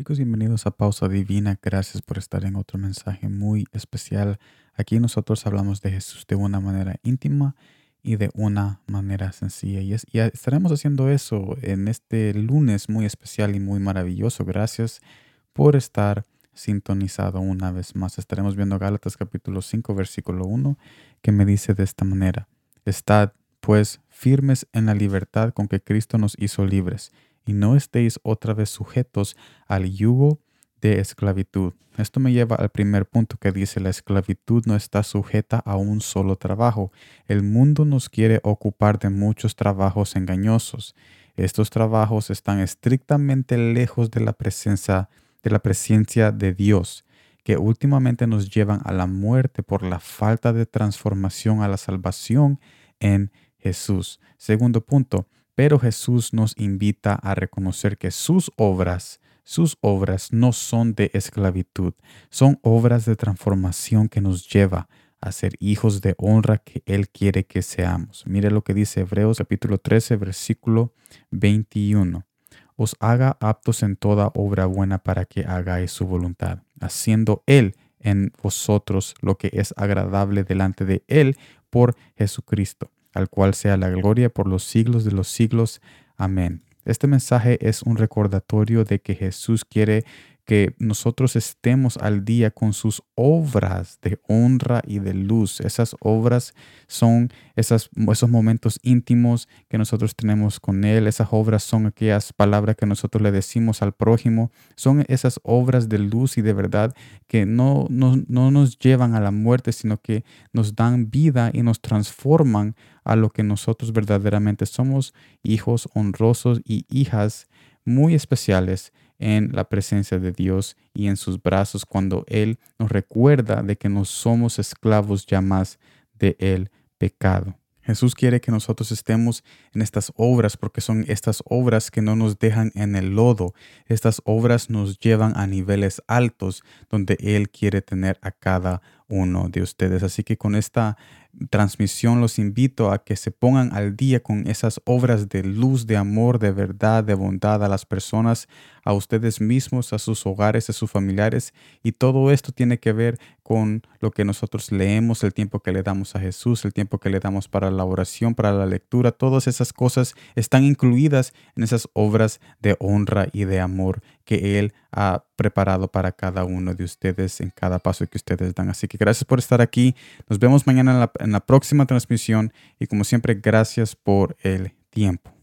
Chicos, bienvenidos a Pausa Divina. Gracias por estar en otro mensaje muy especial. Aquí nosotros hablamos de Jesús de una manera íntima y de una manera sencilla. Y, estaremos haciendo eso en este lunes muy especial y muy maravilloso. Gracias por estar sintonizado una vez más. Estaremos viendo Gálatas capítulo 5, versículo 1, que me dice de esta manera. Estad, pues, firmes en la libertad con que Cristo nos hizo libres y no estéis otra vez sujetos al yugo de esclavitud. Esto me lleva al primer punto que dice la esclavitud no está sujeta a un solo trabajo. El mundo nos quiere ocupar de muchos trabajos engañosos. Estos trabajos están estrictamente lejos de la presencia de la presencia de Dios, que últimamente nos llevan a la muerte por la falta de transformación a la salvación en Jesús. Segundo punto, pero Jesús nos invita a reconocer que sus obras, sus obras no son de esclavitud, son obras de transformación que nos lleva a ser hijos de honra que Él quiere que seamos. Mire lo que dice Hebreos capítulo 13, versículo 21. Os haga aptos en toda obra buena para que hagáis su voluntad, haciendo Él en vosotros lo que es agradable delante de Él por Jesucristo al cual sea la gloria por los siglos de los siglos. Amén. Este mensaje es un recordatorio de que Jesús quiere que nosotros estemos al día con sus obras de honra y de luz. Esas obras son esos momentos íntimos que nosotros tenemos con Él. Esas obras son aquellas palabras que nosotros le decimos al prójimo. Son esas obras de luz y de verdad que no, no, no nos llevan a la muerte, sino que nos dan vida y nos transforman a lo que nosotros verdaderamente somos, hijos honrosos y hijas muy especiales en la presencia de Dios y en sus brazos cuando Él nos recuerda de que no somos esclavos ya más de el pecado. Jesús quiere que nosotros estemos en estas obras porque son estas obras que no nos dejan en el lodo. Estas obras nos llevan a niveles altos donde Él quiere tener a cada uno de ustedes. Así que con esta transmisión los invito a que se pongan al día con esas obras de luz, de amor, de verdad, de bondad a las personas, a ustedes mismos, a sus hogares, a sus familiares. Y todo esto tiene que ver con lo que nosotros leemos, el tiempo que le damos a Jesús, el tiempo que le damos para la oración, para la lectura. Todas esas cosas están incluidas en esas obras de honra y de amor que Él ha preparado para cada uno de ustedes en cada paso que ustedes dan. Así que gracias por estar aquí. Nos vemos mañana en la, en la próxima transmisión y como siempre, gracias por el tiempo.